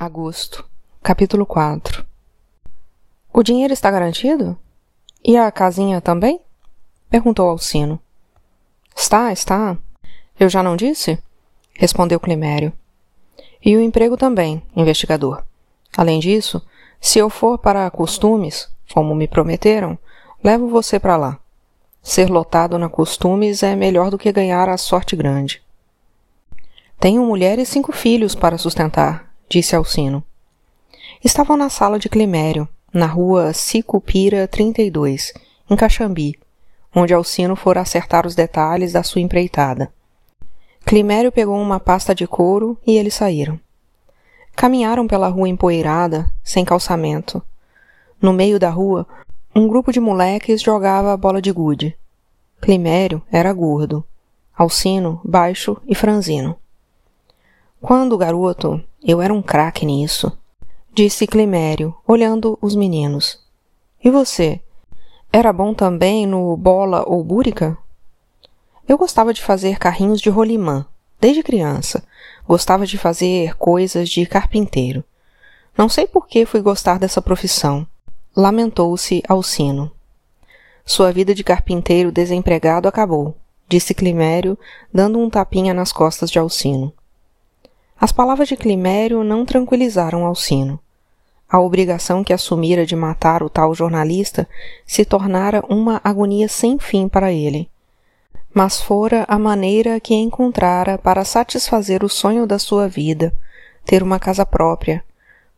Agosto, capítulo 4 O dinheiro está garantido? E a casinha também? Perguntou Alcino. Está, está. Eu já não disse? Respondeu Climério. E o emprego também, investigador. Além disso, se eu for para costumes, como me prometeram, levo você para lá. Ser lotado na costumes é melhor do que ganhar a sorte grande. Tenho mulher e cinco filhos para sustentar, disse Alcino. Estavam na sala de Climério, na rua Sicupira 32, em Caxambi, onde Alcino fora acertar os detalhes da sua empreitada. Climério pegou uma pasta de couro e eles saíram. Caminharam pela rua empoeirada, sem calçamento. No meio da rua, um grupo de moleques jogava bola de gude. Climério era gordo, Alcino baixo e franzino. Quando garoto, eu era um craque nisso, disse Climério, olhando os meninos. E você? Era bom também no bola ou búrica? Eu gostava de fazer carrinhos de rolimã, desde criança. Gostava de fazer coisas de carpinteiro. Não sei por que fui gostar dessa profissão. Lamentou-se Alcino. Sua vida de carpinteiro desempregado acabou, disse Climério, dando um tapinha nas costas de Alcino. As palavras de Climério não tranquilizaram Alcino. A obrigação que assumira de matar o tal jornalista se tornara uma agonia sem fim para ele. Mas fora a maneira que encontrara para satisfazer o sonho da sua vida, ter uma casa própria,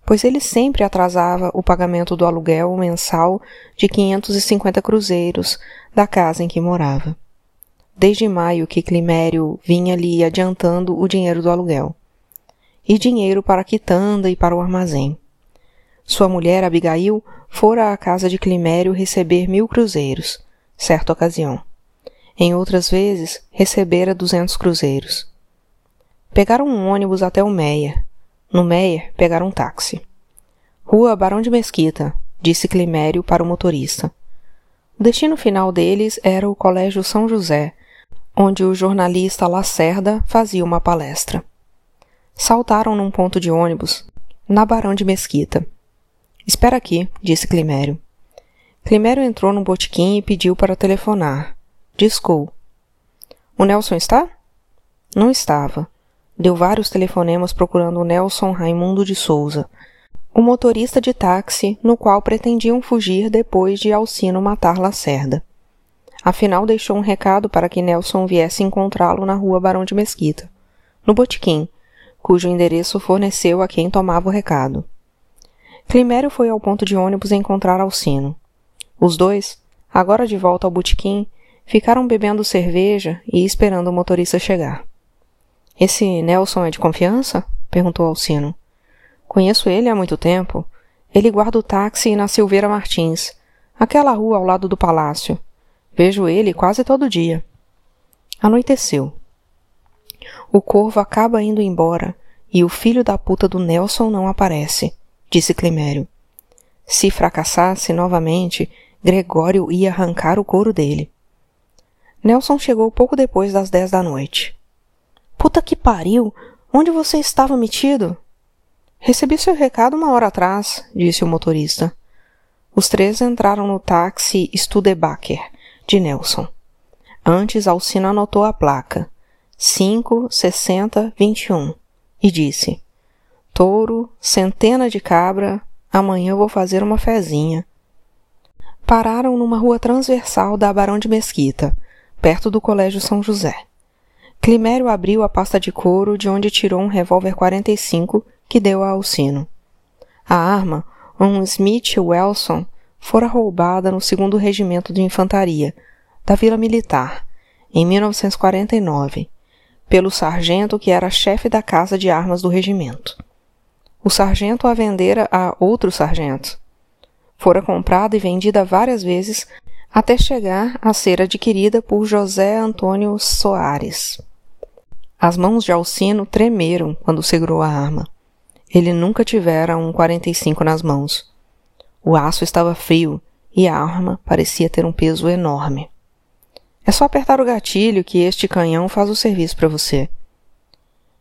pois ele sempre atrasava o pagamento do aluguel mensal de 550 cruzeiros da casa em que morava. Desde maio que Climério vinha lhe adiantando o dinheiro do aluguel e dinheiro para a quitanda e para o armazém. Sua mulher, Abigail, fora à casa de Climério receber mil cruzeiros, certa ocasião. Em outras vezes, recebera duzentos cruzeiros. Pegaram um ônibus até o Meia. No Meia, pegaram um táxi. Rua Barão de Mesquita, disse Climério para o motorista. O destino final deles era o Colégio São José, onde o jornalista Lacerda fazia uma palestra. Saltaram num ponto de ônibus, na Barão de Mesquita. Espera aqui, disse Climério. Climério entrou no botequim e pediu para telefonar. Discou. O Nelson está? Não estava. Deu vários telefonemas procurando o Nelson Raimundo de Souza, o motorista de táxi no qual pretendiam fugir depois de Alcino matar Lacerda. Afinal, deixou um recado para que Nelson viesse encontrá-lo na rua Barão de Mesquita, no botequim, cujo endereço forneceu a quem tomava o recado. Climério foi ao ponto de ônibus encontrar Alcino. Os dois, agora de volta ao botequim, ficaram bebendo cerveja e esperando o motorista chegar. Esse Nelson é de confiança? perguntou Alcino. Conheço ele há muito tempo. Ele guarda o táxi na Silveira Martins, aquela rua ao lado do palácio. Vejo ele quase todo dia. Anoiteceu. O corvo acaba indo embora e o filho da puta do Nelson não aparece, disse Climério. Se fracassasse novamente, Gregório ia arrancar o couro dele. Nelson chegou pouco depois das dez da noite. Puta que pariu! Onde você estava metido? Recebi seu recado uma hora atrás, disse o motorista. Os três entraram no táxi Studebaker, de Nelson. Antes, Alcina anotou a placa. 5, 60, 21 e disse: Touro, centena de cabra, amanhã vou fazer uma fezinha. Pararam numa rua transversal da Barão de Mesquita, perto do Colégio São José. Climério abriu a pasta de couro de onde tirou um revólver 45 que deu a Alcino. A arma, um Smith Wilson, fora roubada no segundo regimento de infantaria da Vila Militar em 1949 pelo sargento que era chefe da casa de armas do regimento. O sargento a vendera a outro sargento. Fora comprada e vendida várias vezes até chegar a ser adquirida por José Antônio Soares. As mãos de Alcino tremeram quando segurou a arma. Ele nunca tivera um 45 nas mãos. O aço estava frio e a arma parecia ter um peso enorme. É só apertar o gatilho que este canhão faz o serviço para você.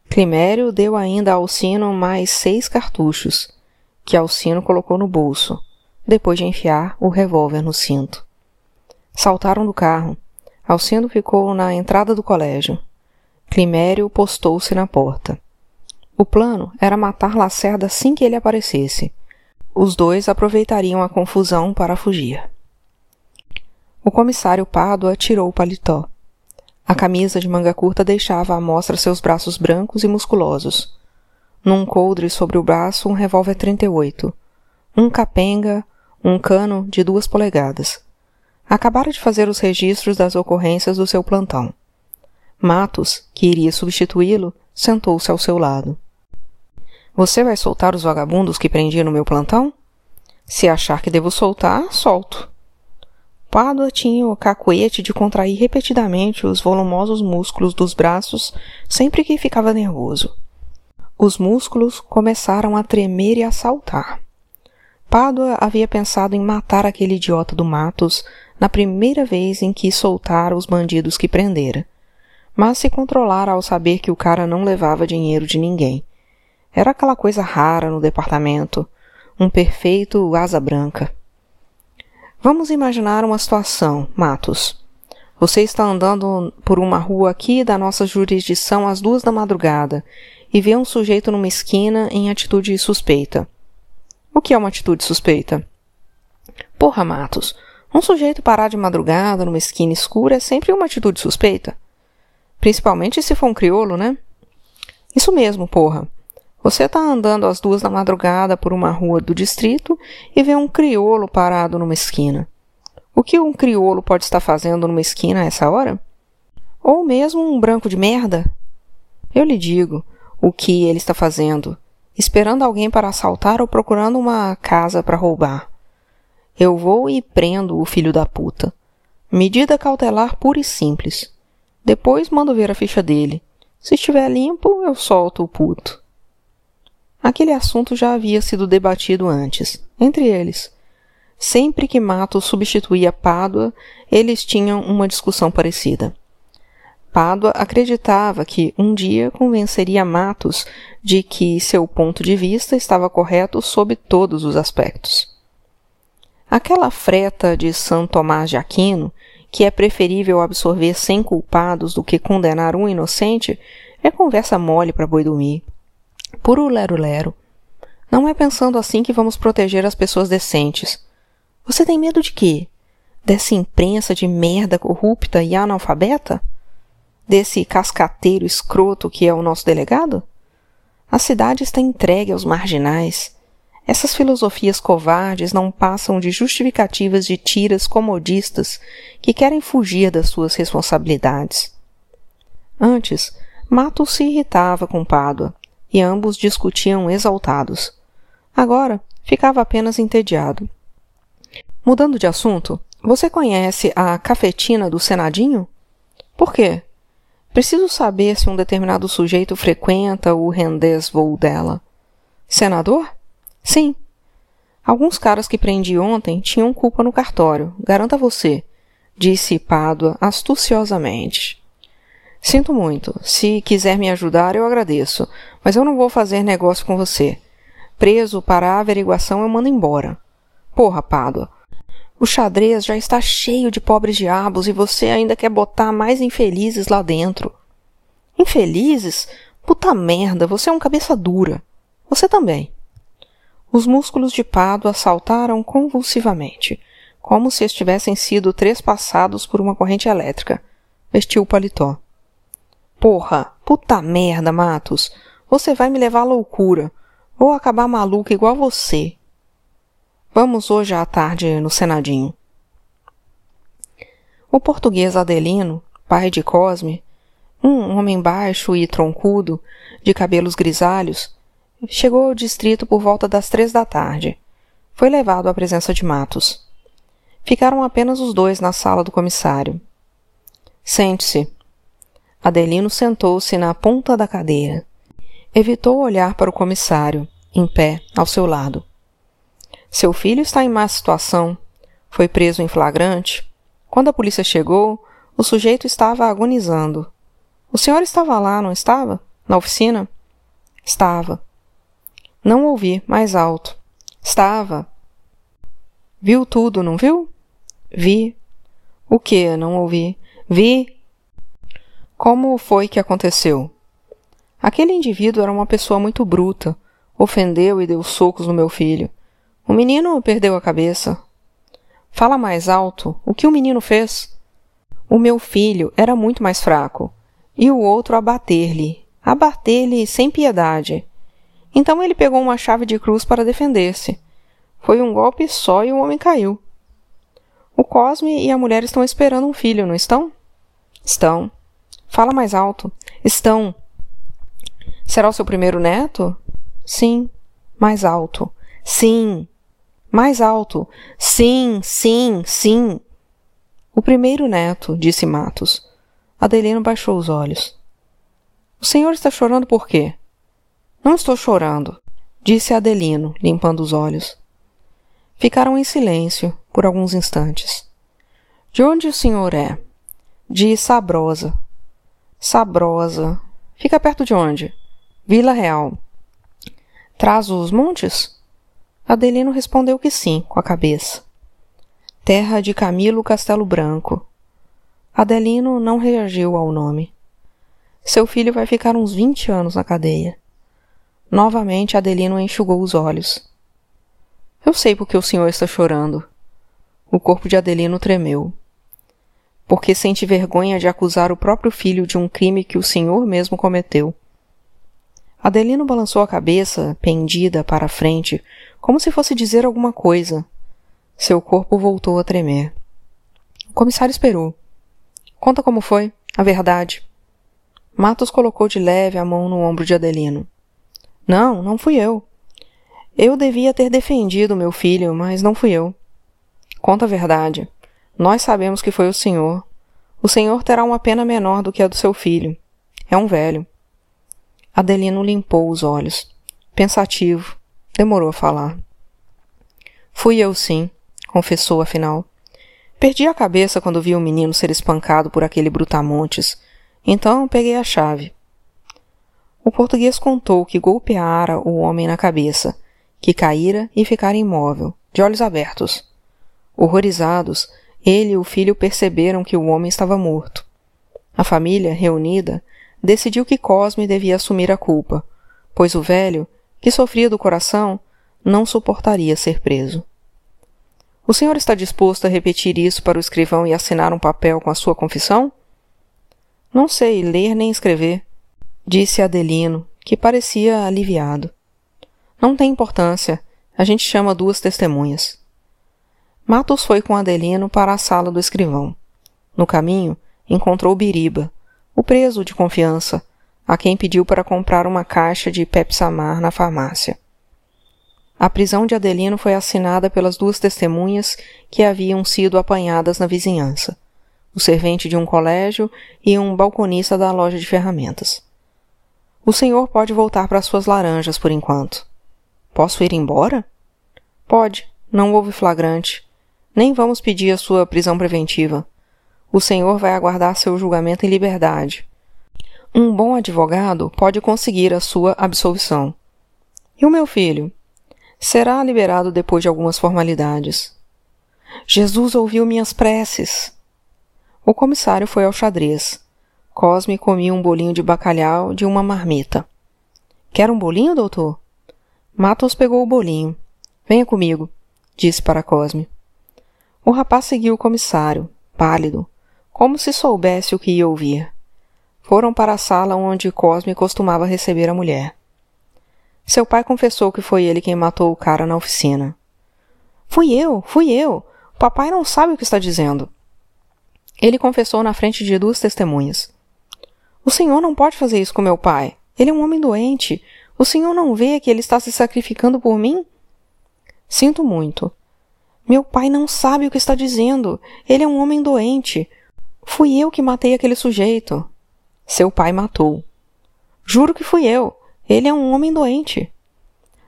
Climério deu ainda a Alcino mais seis cartuchos, que Alcino colocou no bolso, depois de enfiar o revólver no cinto. Saltaram do carro. Alcino ficou na entrada do colégio. Climério postou-se na porta. O plano era matar Lacerda assim que ele aparecesse. Os dois aproveitariam a confusão para fugir. O comissário Pádua tirou o paletó. A camisa de manga curta deixava à mostra seus braços brancos e musculosos. Num coldre sobre o braço, um revólver 38. Um capenga, um cano de duas polegadas. Acabara de fazer os registros das ocorrências do seu plantão. Matos, que iria substituí-lo, sentou-se ao seu lado. Você vai soltar os vagabundos que prendi no meu plantão? Se achar que devo soltar, solto. Pádua tinha o cacuete de contrair repetidamente os volumosos músculos dos braços sempre que ficava nervoso. Os músculos começaram a tremer e a saltar. Pádua havia pensado em matar aquele idiota do Matos na primeira vez em que soltara os bandidos que prendera, mas se controlara ao saber que o cara não levava dinheiro de ninguém era aquela coisa rara no departamento, um perfeito asa branca. Vamos imaginar uma situação, Matos. Você está andando por uma rua aqui da nossa jurisdição às duas da madrugada e vê um sujeito numa esquina em atitude suspeita. O que é uma atitude suspeita? Porra, Matos, um sujeito parar de madrugada numa esquina escura é sempre uma atitude suspeita. Principalmente se for um criolo, né? Isso mesmo, porra. Você está andando às duas da madrugada por uma rua do distrito e vê um criolo parado numa esquina. O que um criolo pode estar fazendo numa esquina a essa hora? Ou mesmo um branco de merda? Eu lhe digo o que ele está fazendo, esperando alguém para assaltar ou procurando uma casa para roubar. Eu vou e prendo o filho da puta. Medida cautelar pura e simples. Depois mando ver a ficha dele. Se estiver limpo, eu solto o puto. Aquele assunto já havia sido debatido antes, entre eles. Sempre que Matos substituía Pádua, eles tinham uma discussão parecida. Pádua acreditava que um dia convenceria Matos de que seu ponto de vista estava correto sob todos os aspectos. Aquela freta de São Tomás de Aquino, que é preferível absorver cem culpados do que condenar um inocente, é conversa mole para boi dormir puro lero-lero. Não é pensando assim que vamos proteger as pessoas decentes. Você tem medo de quê? Dessa imprensa de merda corrupta e analfabeta? Desse cascateiro escroto que é o nosso delegado? A cidade está entregue aos marginais. Essas filosofias covardes não passam de justificativas de tiras comodistas que querem fugir das suas responsabilidades. Antes, Mato se irritava com Pádua e ambos discutiam exaltados. Agora ficava apenas entediado. Mudando de assunto, você conhece a cafetina do Senadinho? Por quê? Preciso saber se um determinado sujeito frequenta o rendez voo dela. Senador? Sim. Alguns caras que prendi ontem tinham culpa no cartório, garanta você, disse Pádua astuciosamente. Sinto muito. Se quiser me ajudar, eu agradeço. Mas eu não vou fazer negócio com você. Preso para a averiguação, eu mando embora. Porra, Pádua. O xadrez já está cheio de pobres diabos e você ainda quer botar mais infelizes lá dentro. Infelizes? Puta merda, você é um cabeça dura. Você também. Os músculos de Pádua saltaram convulsivamente, como se estivessem sido trespassados por uma corrente elétrica. Vestiu o paletó. Porra, puta merda, Matos. Você vai me levar à loucura. Vou acabar maluca igual você. Vamos hoje à tarde no Senadinho. O português Adelino, pai de Cosme, um homem baixo e troncudo, de cabelos grisalhos, chegou ao distrito por volta das três da tarde. Foi levado à presença de Matos. Ficaram apenas os dois na sala do comissário. Sente-se, Adelino sentou-se na ponta da cadeira. Evitou olhar para o comissário, em pé, ao seu lado. Seu filho está em má situação. Foi preso em flagrante. Quando a polícia chegou, o sujeito estava agonizando. O senhor estava lá, não estava? na oficina? Estava. Não ouvi, mais alto. Estava. Viu tudo, não viu? Vi. O que? Não ouvi. Vi. Como foi que aconteceu? Aquele indivíduo era uma pessoa muito bruta. Ofendeu e deu socos no meu filho. O menino perdeu a cabeça. Fala mais alto. O que o menino fez? O meu filho era muito mais fraco. E o outro a bater-lhe. A bater-lhe sem piedade. Então ele pegou uma chave de cruz para defender-se. Foi um golpe só e o homem caiu. O Cosme e a mulher estão esperando um filho, não estão? Estão. Fala mais alto. Estão. Será o seu primeiro neto? Sim. Mais alto. Sim. Mais alto. Sim, sim, sim. O primeiro neto, disse Matos. Adelino baixou os olhos. O senhor está chorando por quê? Não estou chorando, disse Adelino, limpando os olhos. Ficaram em silêncio por alguns instantes. De onde o senhor é? De Sabrosa. Sabrosa. Fica perto de onde? Vila Real. Traz os montes? Adelino respondeu que sim, com a cabeça. Terra de Camilo Castelo Branco. Adelino não reagiu ao nome. Seu filho vai ficar uns vinte anos na cadeia. Novamente Adelino enxugou os olhos. Eu sei por que o senhor está chorando. O corpo de Adelino tremeu. Porque sente vergonha de acusar o próprio filho de um crime que o senhor mesmo cometeu. Adelino balançou a cabeça, pendida para a frente, como se fosse dizer alguma coisa. Seu corpo voltou a tremer. O comissário esperou. Conta como foi, a verdade. Matos colocou de leve a mão no ombro de Adelino. Não, não fui eu. Eu devia ter defendido meu filho, mas não fui eu. Conta a verdade. Nós sabemos que foi o senhor. O senhor terá uma pena menor do que a do seu filho. É um velho. Adelino limpou os olhos. Pensativo. Demorou a falar. Fui eu sim, confessou afinal. Perdi a cabeça quando vi o menino ser espancado por aquele brutamontes. Então peguei a chave. O português contou que golpeara o homem na cabeça, que caíra e ficara imóvel, de olhos abertos. Horrorizados, ele e o filho perceberam que o homem estava morto. A família, reunida, decidiu que Cosme devia assumir a culpa, pois o velho, que sofria do coração, não suportaria ser preso. O senhor está disposto a repetir isso para o escrivão e assinar um papel com a sua confissão? Não sei ler nem escrever, disse Adelino, que parecia aliviado. Não tem importância. A gente chama duas testemunhas. Matos foi com Adelino para a sala do escrivão. No caminho, encontrou Biriba, o preso de confiança, a quem pediu para comprar uma caixa de Pepsamar na farmácia. A prisão de Adelino foi assinada pelas duas testemunhas que haviam sido apanhadas na vizinhança, o servente de um colégio e um balconista da loja de ferramentas. O senhor pode voltar para suas laranjas por enquanto. Posso ir embora? Pode, não houve flagrante. Nem vamos pedir a sua prisão preventiva. O senhor vai aguardar seu julgamento em liberdade. Um bom advogado pode conseguir a sua absolvição. E o meu filho? Será liberado depois de algumas formalidades. Jesus ouviu minhas preces. O comissário foi ao xadrez. Cosme comia um bolinho de bacalhau de uma marmita. Quer um bolinho, doutor? Matos pegou o bolinho. Venha comigo, disse para Cosme. O rapaz seguiu o comissário, pálido, como se soubesse o que ia ouvir. Foram para a sala onde Cosme costumava receber a mulher. Seu pai confessou que foi ele quem matou o cara na oficina. Fui eu, fui eu. Papai não sabe o que está dizendo. Ele confessou na frente de duas testemunhas. O senhor não pode fazer isso com meu pai. Ele é um homem doente. O senhor não vê que ele está se sacrificando por mim? Sinto muito. Meu pai não sabe o que está dizendo. Ele é um homem doente. Fui eu que matei aquele sujeito. Seu pai matou. Juro que fui eu. Ele é um homem doente.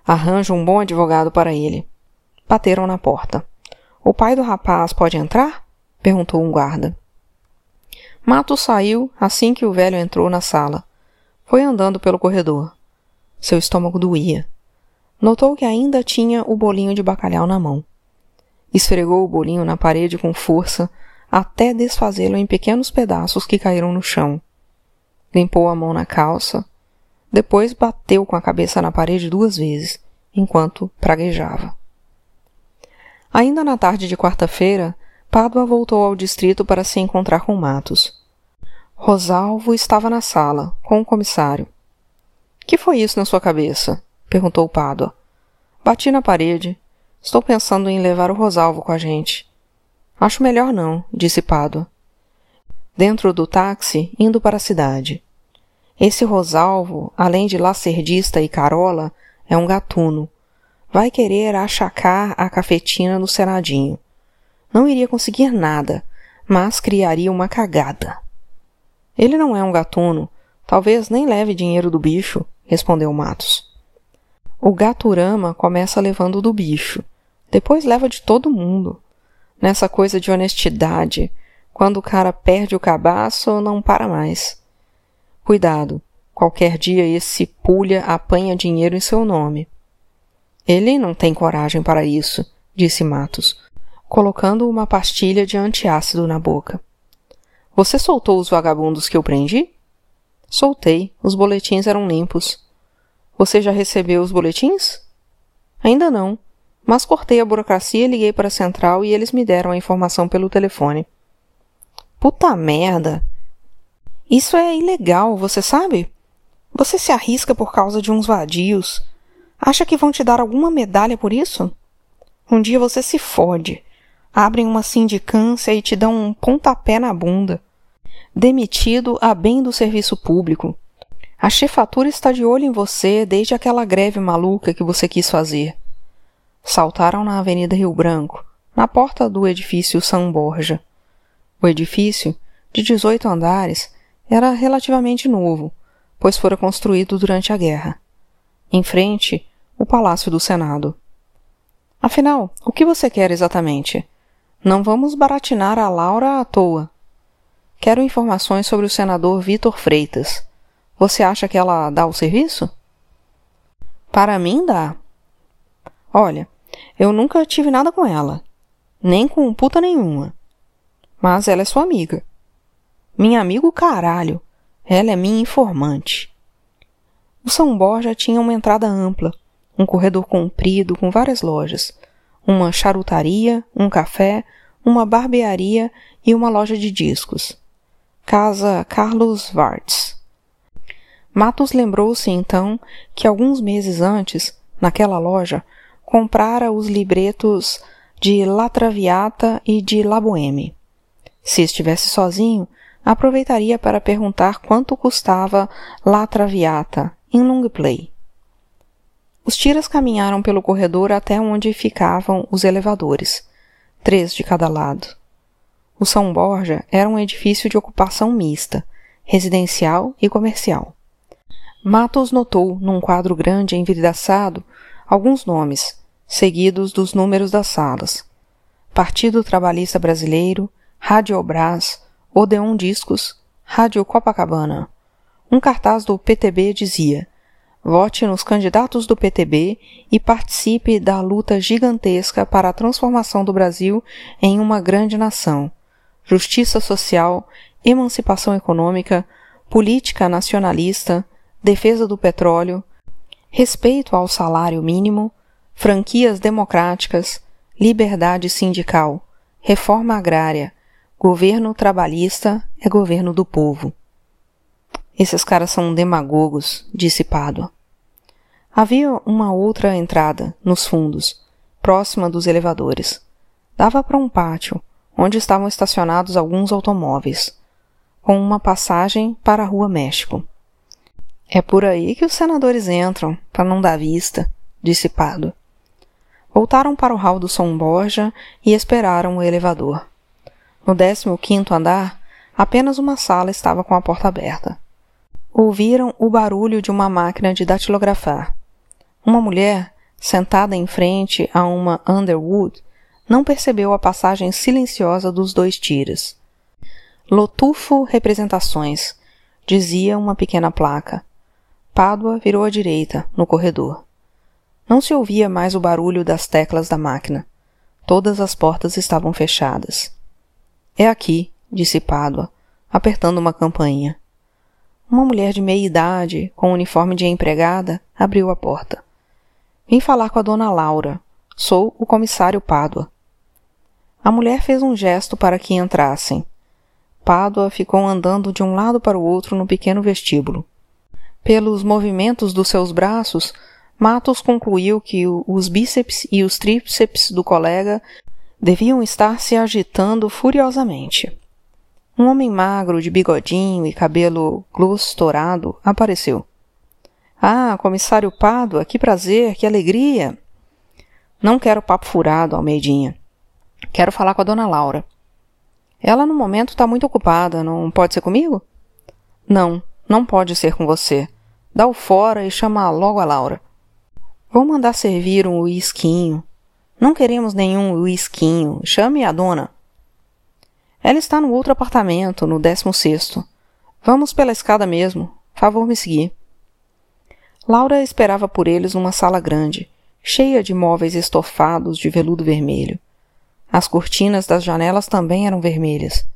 Arranja um bom advogado para ele. Bateram na porta. O pai do rapaz pode entrar? perguntou um guarda. Mato saiu assim que o velho entrou na sala. Foi andando pelo corredor. Seu estômago doía. Notou que ainda tinha o bolinho de bacalhau na mão. Esfregou o bolinho na parede com força até desfazê-lo em pequenos pedaços que caíram no chão. Limpou a mão na calça, depois bateu com a cabeça na parede duas vezes, enquanto praguejava. Ainda na tarde de quarta-feira, Pádua voltou ao distrito para se encontrar com Matos. Rosalvo estava na sala, com o comissário. Que foi isso na sua cabeça? perguntou Pádua. Bati na parede. Estou pensando em levar o Rosalvo com a gente. Acho melhor não, disse Pádua. Dentro do táxi, indo para a cidade. Esse Rosalvo, além de lacerdista e carola, é um gatuno. Vai querer achacar a cafetina no Senadinho. Não iria conseguir nada, mas criaria uma cagada. Ele não é um gatuno. Talvez nem leve dinheiro do bicho, respondeu Matos. O gaturama começa levando do bicho, depois leva de todo mundo. Nessa coisa de honestidade, quando o cara perde o cabaço, não para mais. Cuidado, qualquer dia esse pulha apanha dinheiro em seu nome. Ele não tem coragem para isso, disse Matos, colocando uma pastilha de antiácido na boca. Você soltou os vagabundos que eu prendi? Soltei. Os boletins eram limpos. Você já recebeu os boletins? Ainda não, mas cortei a burocracia, liguei para a central e eles me deram a informação pelo telefone. Puta merda! Isso é ilegal, você sabe? Você se arrisca por causa de uns vadios. Acha que vão te dar alguma medalha por isso? Um dia você se fode. Abrem uma sindicância e te dão um pontapé na bunda. Demitido a bem do serviço público. A chefatura está de olho em você desde aquela greve maluca que você quis fazer. Saltaram na Avenida Rio Branco, na porta do edifício São Borja. O edifício, de 18 andares, era relativamente novo, pois fora construído durante a guerra. Em frente, o Palácio do Senado. Afinal, o que você quer exatamente? Não vamos baratinar a Laura à toa. Quero informações sobre o senador Vitor Freitas. Você acha que ela dá o serviço? Para mim, dá. Olha, eu nunca tive nada com ela. Nem com puta nenhuma. Mas ela é sua amiga. Minha amigo caralho. Ela é minha informante. O São Borja tinha uma entrada ampla, um corredor comprido com várias lojas, uma charutaria, um café, uma barbearia e uma loja de discos. Casa Carlos Vartes. Matos lembrou-se então que alguns meses antes, naquela loja, comprara os libretos de La Traviata e de La Boheme. Se estivesse sozinho, aproveitaria para perguntar quanto custava La Traviata em long play. Os tiras caminharam pelo corredor até onde ficavam os elevadores, três de cada lado. O São Borja era um edifício de ocupação mista, residencial e comercial. Matos notou, num quadro grande envidraçado, alguns nomes, seguidos dos números das salas. Partido Trabalhista Brasileiro, Rádio Brás, Odeon Discos, Rádio Copacabana. Um cartaz do PTB dizia: Vote nos candidatos do PTB e participe da luta gigantesca para a transformação do Brasil em uma grande nação. Justiça social, emancipação econômica, política nacionalista, defesa do petróleo, respeito ao salário mínimo, franquias democráticas, liberdade sindical, reforma agrária, governo trabalhista é governo do povo. Esses caras são demagogos, disse Pádua. Havia uma outra entrada, nos fundos, próxima dos elevadores. Dava para um pátio, onde estavam estacionados alguns automóveis, com uma passagem para a Rua México. É por aí que os senadores entram, para não dar vista, disse Pado. Voltaram para o hall do São Borja e esperaram o elevador. No décimo quinto andar, apenas uma sala estava com a porta aberta. Ouviram o barulho de uma máquina de datilografar. Uma mulher, sentada em frente a uma Underwood, não percebeu a passagem silenciosa dos dois tiras. Lotufo Representações, dizia uma pequena placa Pádua virou à direita, no corredor. Não se ouvia mais o barulho das teclas da máquina. Todas as portas estavam fechadas. É aqui, disse Pádua, apertando uma campainha. Uma mulher de meia idade, com um uniforme de empregada, abriu a porta. Vim falar com a dona Laura. Sou o comissário Pádua. A mulher fez um gesto para que entrassem. Pádua ficou andando de um lado para o outro no pequeno vestíbulo. Pelos movimentos dos seus braços, Matos concluiu que os bíceps e os tríceps do colega deviam estar se agitando furiosamente. Um homem magro, de bigodinho e cabelo gloss apareceu. Ah, comissário Pádua, que prazer, que alegria! Não quero papo furado, Almeidinha. Quero falar com a dona Laura. Ela no momento está muito ocupada, não pode ser comigo? Não, não pode ser com você. Dá o fora e chama logo a Laura. Vou mandar servir um uisquinho. Não queremos nenhum uisquinho. Chame a dona. Ela está no outro apartamento, no décimo sexto. Vamos pela escada mesmo. Favor me seguir. Laura esperava por eles numa sala grande, cheia de móveis estofados de veludo vermelho. As cortinas das janelas também eram vermelhas.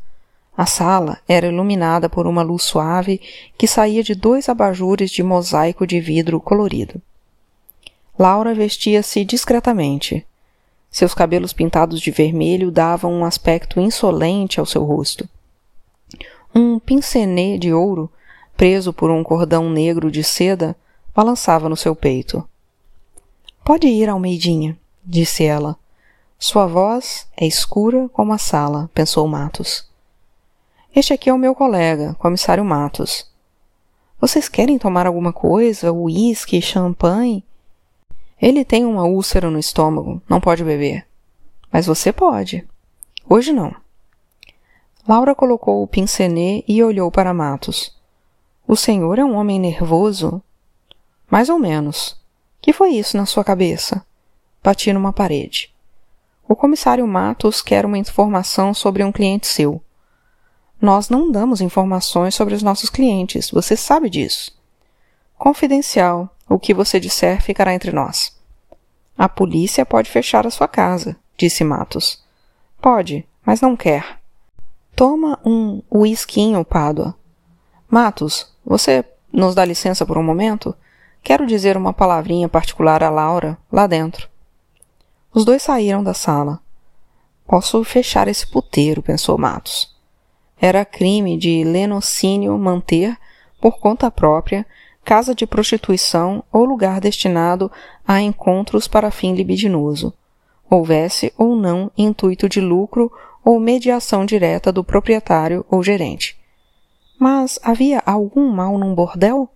A sala era iluminada por uma luz suave que saía de dois abajures de mosaico de vidro colorido. Laura vestia-se discretamente. Seus cabelos pintados de vermelho davam um aspecto insolente ao seu rosto. Um pincenê de ouro, preso por um cordão negro de seda, balançava no seu peito. Pode ir, Almeidinha, disse ela. Sua voz é escura como a sala, pensou Matos. Este aqui é o meu colega, comissário Matos. Vocês querem tomar alguma coisa? Uísque, champanhe? Ele tem uma úlcera no estômago, não pode beber. Mas você pode. Hoje não. Laura colocou o pincenê e olhou para Matos. O senhor é um homem nervoso? Mais ou menos. Que foi isso na sua cabeça? Bati numa parede. O comissário Matos quer uma informação sobre um cliente seu. Nós não damos informações sobre os nossos clientes, você sabe disso. Confidencial, o que você disser ficará entre nós. A polícia pode fechar a sua casa, disse Matos. Pode, mas não quer. Toma um uisquinho, Pádua. Matos, você nos dá licença por um momento? Quero dizer uma palavrinha particular a Laura, lá dentro. Os dois saíram da sala. Posso fechar esse puteiro, pensou Matos. Era crime de lenocínio manter, por conta própria, casa de prostituição ou lugar destinado a encontros para fim libidinoso, houvesse ou não intuito de lucro ou mediação direta do proprietário ou gerente. Mas havia algum mal num bordel?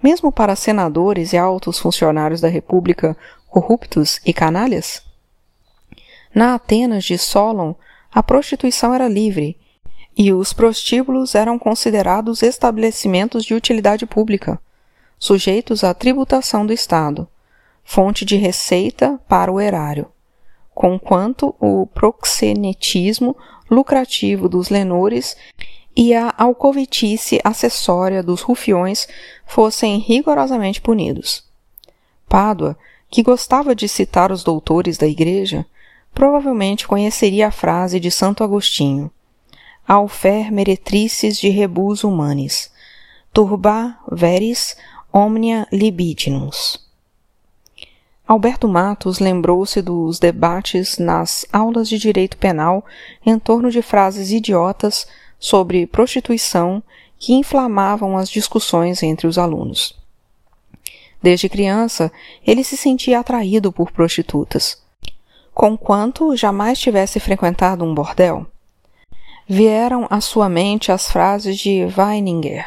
Mesmo para senadores e altos funcionários da República corruptos e canalhas? Na Atenas de Solon, a prostituição era livre e os prostíbulos eram considerados estabelecimentos de utilidade pública, sujeitos à tributação do Estado, fonte de receita para o erário, conquanto o proxenetismo lucrativo dos lenores e a alcovitice acessória dos rufiões fossem rigorosamente punidos. Pádua, que gostava de citar os doutores da Igreja, provavelmente conheceria a frase de Santo Agostinho – alfer meretrices de rebus humanis, turba veris omnia libidinus. Alberto Matos lembrou-se dos debates nas aulas de direito penal em torno de frases idiotas sobre prostituição que inflamavam as discussões entre os alunos. Desde criança, ele se sentia atraído por prostitutas. Conquanto jamais tivesse frequentado um bordel, vieram à sua mente as frases de Weininger.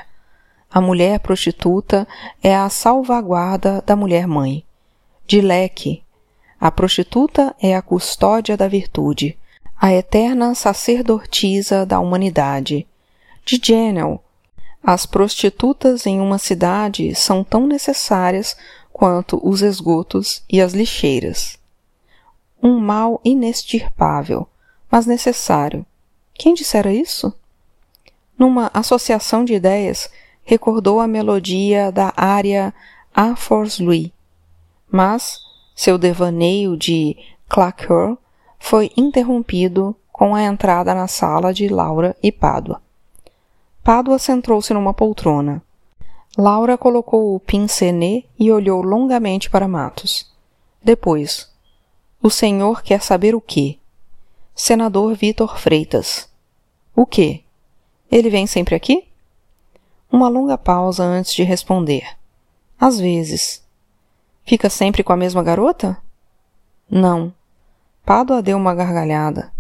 A mulher prostituta é a salvaguarda da mulher-mãe. De Leque. A prostituta é a custódia da virtude, a eterna sacerdotisa da humanidade. De Genel. As prostitutas em uma cidade são tão necessárias quanto os esgotos e as lixeiras. Um mal inextirpável, mas necessário quem dissera isso? Numa associação de ideias, recordou a melodia da área A Force Louis, mas seu devaneio de claqueur foi interrompido com a entrada na sala de Laura e Pádua. Pádua sentou-se numa poltrona. Laura colocou o pince-nez e olhou longamente para Matos. Depois, o senhor quer saber o quê? Senador Vitor Freitas. O quê? Ele vem sempre aqui? Uma longa pausa antes de responder. Às vezes. Fica sempre com a mesma garota? Não. Pádua deu uma gargalhada.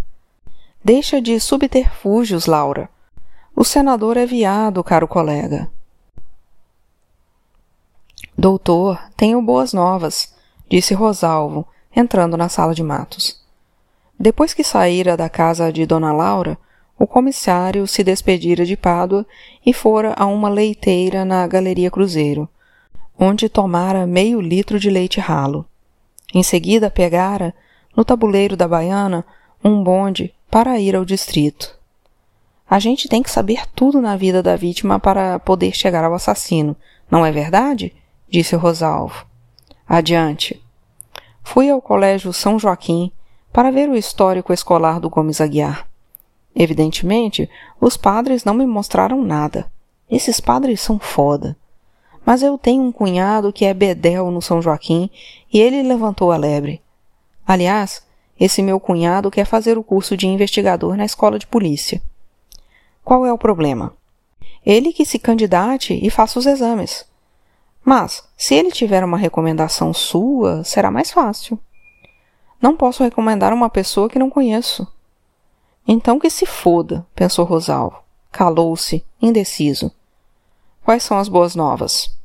Deixa de subterfúgios, Laura. O senador é viado, caro colega. Doutor, tenho boas novas, disse Rosalvo, entrando na sala de matos. Depois que saíra da casa de Dona Laura, o comissário se despedira de Pádua e fora a uma leiteira na Galeria Cruzeiro, onde tomara meio litro de leite ralo. Em seguida pegara, no tabuleiro da baiana, um bonde para ir ao distrito. A gente tem que saber tudo na vida da vítima para poder chegar ao assassino, não é verdade? disse Rosalvo. Adiante. Fui ao Colégio São Joaquim para ver o histórico escolar do Gomes Aguiar. Evidentemente, os padres não me mostraram nada. Esses padres são foda. Mas eu tenho um cunhado que é bedel no São Joaquim e ele levantou a lebre. Aliás, esse meu cunhado quer fazer o curso de investigador na escola de polícia. Qual é o problema? Ele que se candidate e faça os exames. Mas, se ele tiver uma recomendação sua, será mais fácil. Não posso recomendar uma pessoa que não conheço. Então que se foda, pensou Rosalvo. Calou-se, indeciso. Quais são as boas novas?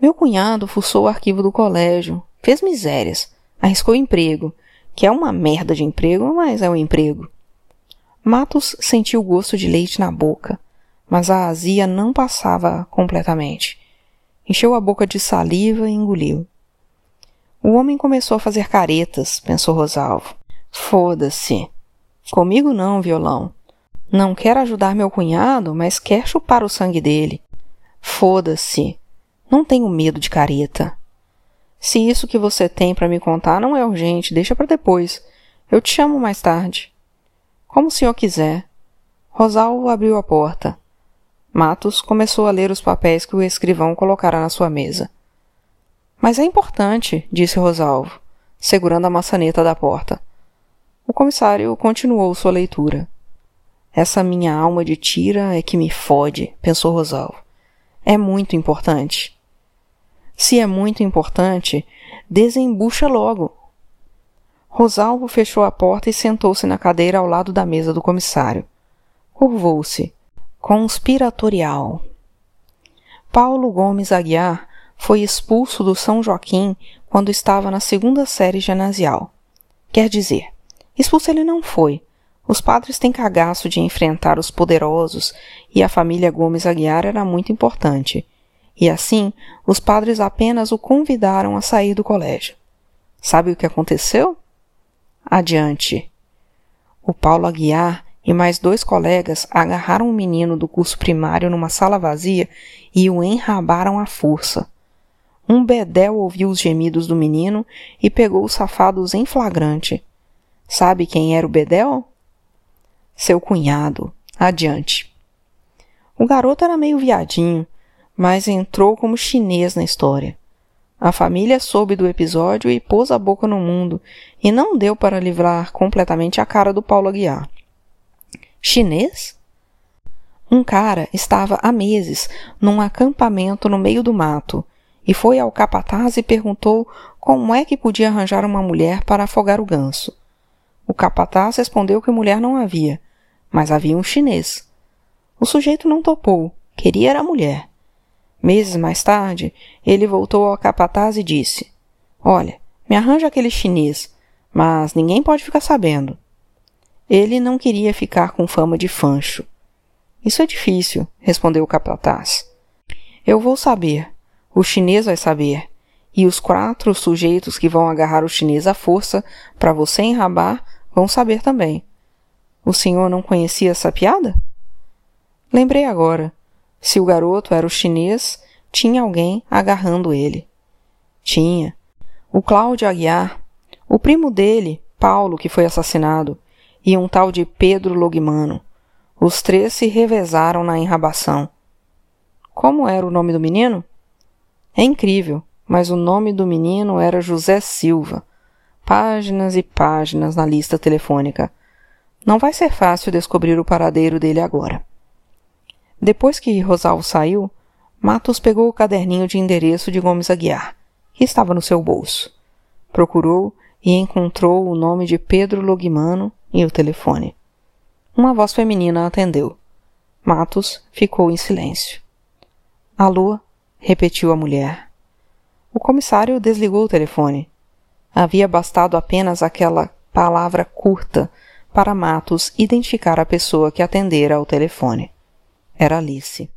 Meu cunhado fuçou o arquivo do colégio, fez misérias, arriscou emprego que é uma merda de emprego, mas é um emprego. Matos sentiu o gosto de leite na boca, mas a azia não passava completamente. Encheu a boca de saliva e engoliu. O homem começou a fazer caretas, pensou Rosalvo. Foda-se. Comigo não, violão. Não quer ajudar meu cunhado, mas quer chupar o sangue dele. Foda-se. Não tenho medo de careta. Se isso que você tem para me contar não é urgente, deixa para depois. Eu te chamo mais tarde. Como o senhor quiser. Rosalvo abriu a porta. Matos começou a ler os papéis que o escrivão colocara na sua mesa. Mas é importante, disse Rosalvo, segurando a maçaneta da porta. O comissário continuou sua leitura. Essa minha alma de tira é que me fode, pensou Rosalvo. É muito importante. Se é muito importante, desembucha logo. Rosalvo fechou a porta e sentou-se na cadeira ao lado da mesa do comissário. Curvou-se. Conspiratorial. Paulo Gomes Aguiar foi expulso do São Joaquim quando estava na segunda série ginasial. Quer dizer, expulso ele não foi. Os padres têm cagaço de enfrentar os poderosos e a família Gomes Aguiar era muito importante e assim os padres apenas o convidaram a sair do colégio. Sabe o que aconteceu? Adiante. O Paulo Aguiar e mais dois colegas agarraram um menino do curso primário numa sala vazia e o enrabaram à força. Um bedel ouviu os gemidos do menino e pegou os safados em flagrante. Sabe quem era o bedel? Seu cunhado. Adiante. O garoto era meio viadinho, mas entrou como chinês na história. A família soube do episódio e pôs a boca no mundo, e não deu para livrar completamente a cara do Paulo Aguiar. Chinês? Um cara estava há meses num acampamento no meio do mato e foi ao capataz e perguntou como é que podia arranjar uma mulher para afogar o ganso. O capataz respondeu que mulher não havia, mas havia um chinês. O sujeito não topou, queria era mulher. Meses mais tarde, ele voltou ao capataz e disse: Olha, me arranja aquele chinês, mas ninguém pode ficar sabendo. Ele não queria ficar com fama de fancho. Isso é difícil, respondeu o capataz. Eu vou saber. O chinês vai saber. E os quatro sujeitos que vão agarrar o chinês à força para você enrabar vão saber também. O senhor não conhecia essa piada? Lembrei agora. Se o garoto era o chinês, tinha alguém agarrando ele. Tinha. O Cláudio Aguiar, o primo dele, Paulo, que foi assassinado, e um tal de Pedro Logmano. Os três se revezaram na enrabação. Como era o nome do menino? É incrível, mas o nome do menino era José Silva. Páginas e páginas na lista telefônica. Não vai ser fácil descobrir o paradeiro dele agora. Depois que Rosal saiu, Matos pegou o caderninho de endereço de Gomes Aguiar, que estava no seu bolso. Procurou e encontrou o nome de Pedro Logmano e o telefone. Uma voz feminina atendeu. Matos ficou em silêncio. Alô? Repetiu a mulher. O comissário desligou o telefone. Havia bastado apenas aquela palavra curta para Matos identificar a pessoa que atendera ao telefone. Era Alice.